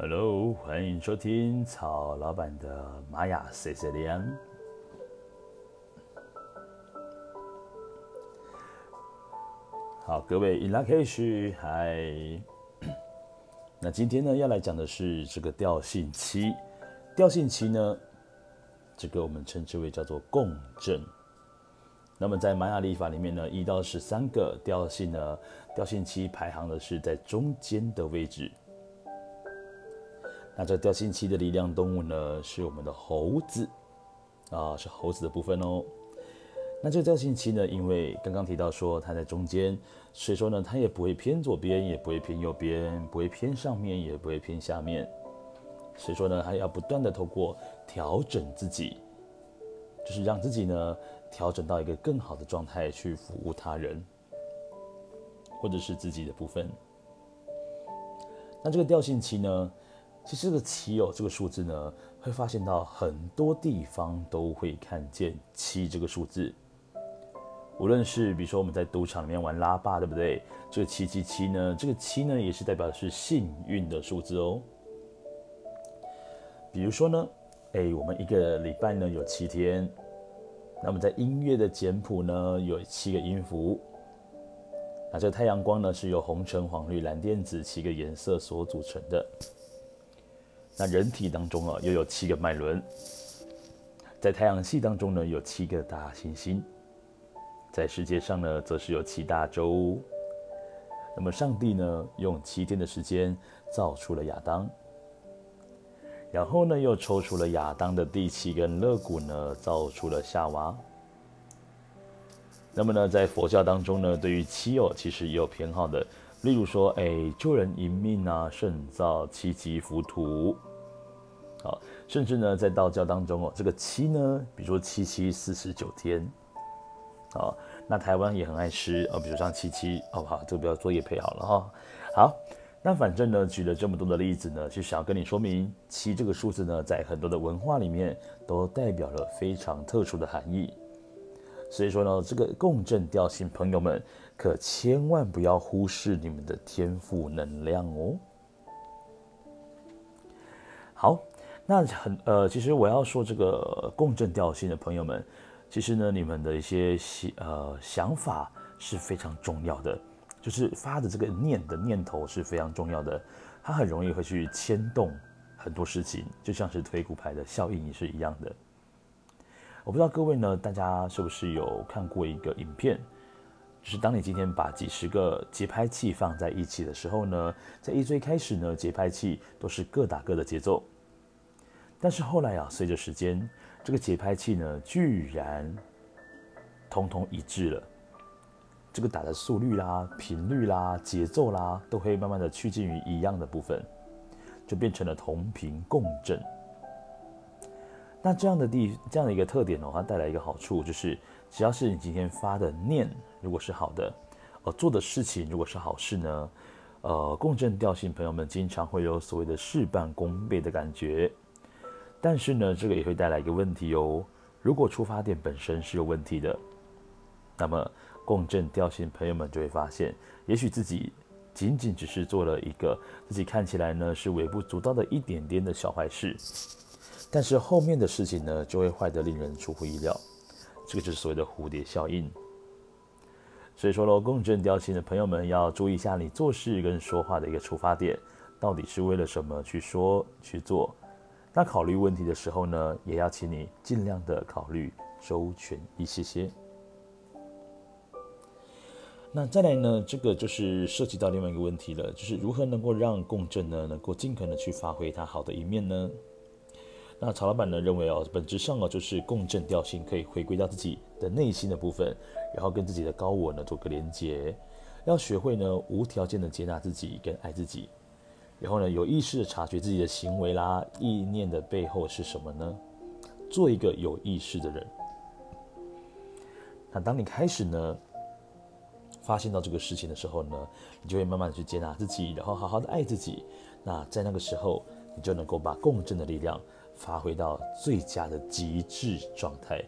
Hello，欢迎收听曹老板的玛雅 C C 连。好，各位 In lak'ech，嗨。那今天呢，要来讲的是这个调性七。调性七呢，这个我们称之为叫做共振。那么在玛雅历法里面呢，一到十三个调性呢，调性七排行的是在中间的位置。那这个调性期的力量动物呢，是我们的猴子啊，是猴子的部分哦。那这个调性期呢，因为刚刚提到说它在中间，所以说呢，它也不会偏左边，也不会偏右边，不会偏上面，也不会偏下面。所以说呢，它要不断的透过调整自己，就是让自己呢调整到一个更好的状态去服务他人，或者是自己的部分。那这个调性期呢？其实这个七哦，这个数字呢，会发现到很多地方都会看见七这个数字。无论是比如说我们在赌场里面玩拉霸，对不对？这个七七七呢，这个七呢也是代表的是幸运的数字哦。比如说呢，哎，我们一个礼拜呢有七天，那么在音乐的简谱呢有七个音符。那这个太阳光呢是由红橙黄绿蓝靛紫七个颜色所组成的。那人体当中啊，又有七个脉轮，在太阳系当中呢，有七个大行星，在世界上呢，则是有七大洲。那么上帝呢，用七天的时间造出了亚当，然后呢，又抽出了亚当的第七根肋骨呢，造出了夏娃。那么呢，在佛教当中呢，对于七哦，其实也有偏好的，例如说，哎，救人一命啊，胜造七级浮屠。好，甚至呢，在道教当中哦，这个七呢，比如说七七四十九天，好，那台湾也很爱吃哦，比如像七七，好不好？这个不要作业配好了哈。好，那反正呢，举了这么多的例子呢，就想要跟你说明，七这个数字呢，在很多的文化里面都代表了非常特殊的含义。所以说呢，这个共振调性朋友们，可千万不要忽视你们的天赋能量哦。好。那很呃，其实我要说这个共振调性的朋友们，其实呢，你们的一些呃想法是非常重要的，就是发的这个念的念头是非常重要的，它很容易会去牵动很多事情，就像是推骨牌的效应也是一样的。我不知道各位呢，大家是不是有看过一个影片，就是当你今天把几十个节拍器放在一起的时候呢，在一最开始呢，节拍器都是各打各的节奏。但是后来啊，随着时间，这个节拍器呢，居然通通一致了。这个打的速率啦、频率啦、节奏啦，都会慢慢的趋近于一样的部分，就变成了同频共振。那这样的地这样的一个特点呢，它带来一个好处，就是只要是你今天发的念，如果是好的，呃，做的事情如果是好事呢，呃，共振调性朋友们经常会有所谓的事半功倍的感觉。但是呢，这个也会带来一个问题哦。如果出发点本身是有问题的，那么共振调性朋友们就会发现，也许自己仅仅只是做了一个自己看起来呢是微不足道的一点点的小坏事，但是后面的事情呢就会坏得令人出乎意料。这个就是所谓的蝴蝶效应。所以说喽，共振调性的朋友们要注意一下，你做事跟说话的一个出发点，到底是为了什么去说去做。那考虑问题的时候呢，也要请你尽量的考虑周全一些些。那再来呢，这个就是涉及到另外一个问题了，就是如何能够让共振呢，能够尽可能去发挥它好的一面呢？那曹老板呢认为哦，本质上哦，就是共振调性可以回归到自己的内心的部分，然后跟自己的高我呢做个连接，要学会呢无条件的接纳自己跟爱自己。然后呢，有意识的察觉自己的行为啦、意念的背后是什么呢？做一个有意识的人。那当你开始呢，发现到这个事情的时候呢，你就会慢慢的去接纳自己，然后好好的爱自己。那在那个时候，你就能够把共振的力量发挥到最佳的极致状态。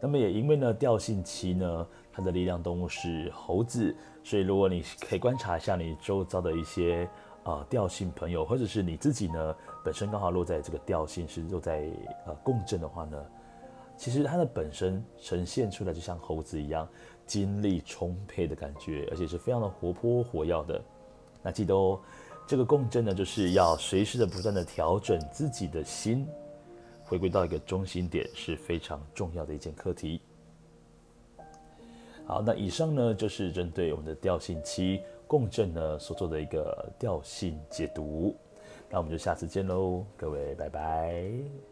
那么也因为呢，调性期呢，它的力量动物是猴子，所以如果你可以观察一下你周遭的一些。呃调性朋友，或者是你自己呢本身刚好落在这个调性是落在呃共振的话呢，其实它的本身呈现出来就像猴子一样，精力充沛的感觉，而且是非常的活泼活跃的。那记得哦，这个共振呢，就是要随时的不断的调整自己的心，回归到一个中心点是非常重要的一件课题。好，那以上呢就是针对我们的调性七共振呢所做的一个调性解读。那我们就下次见喽，各位，拜拜。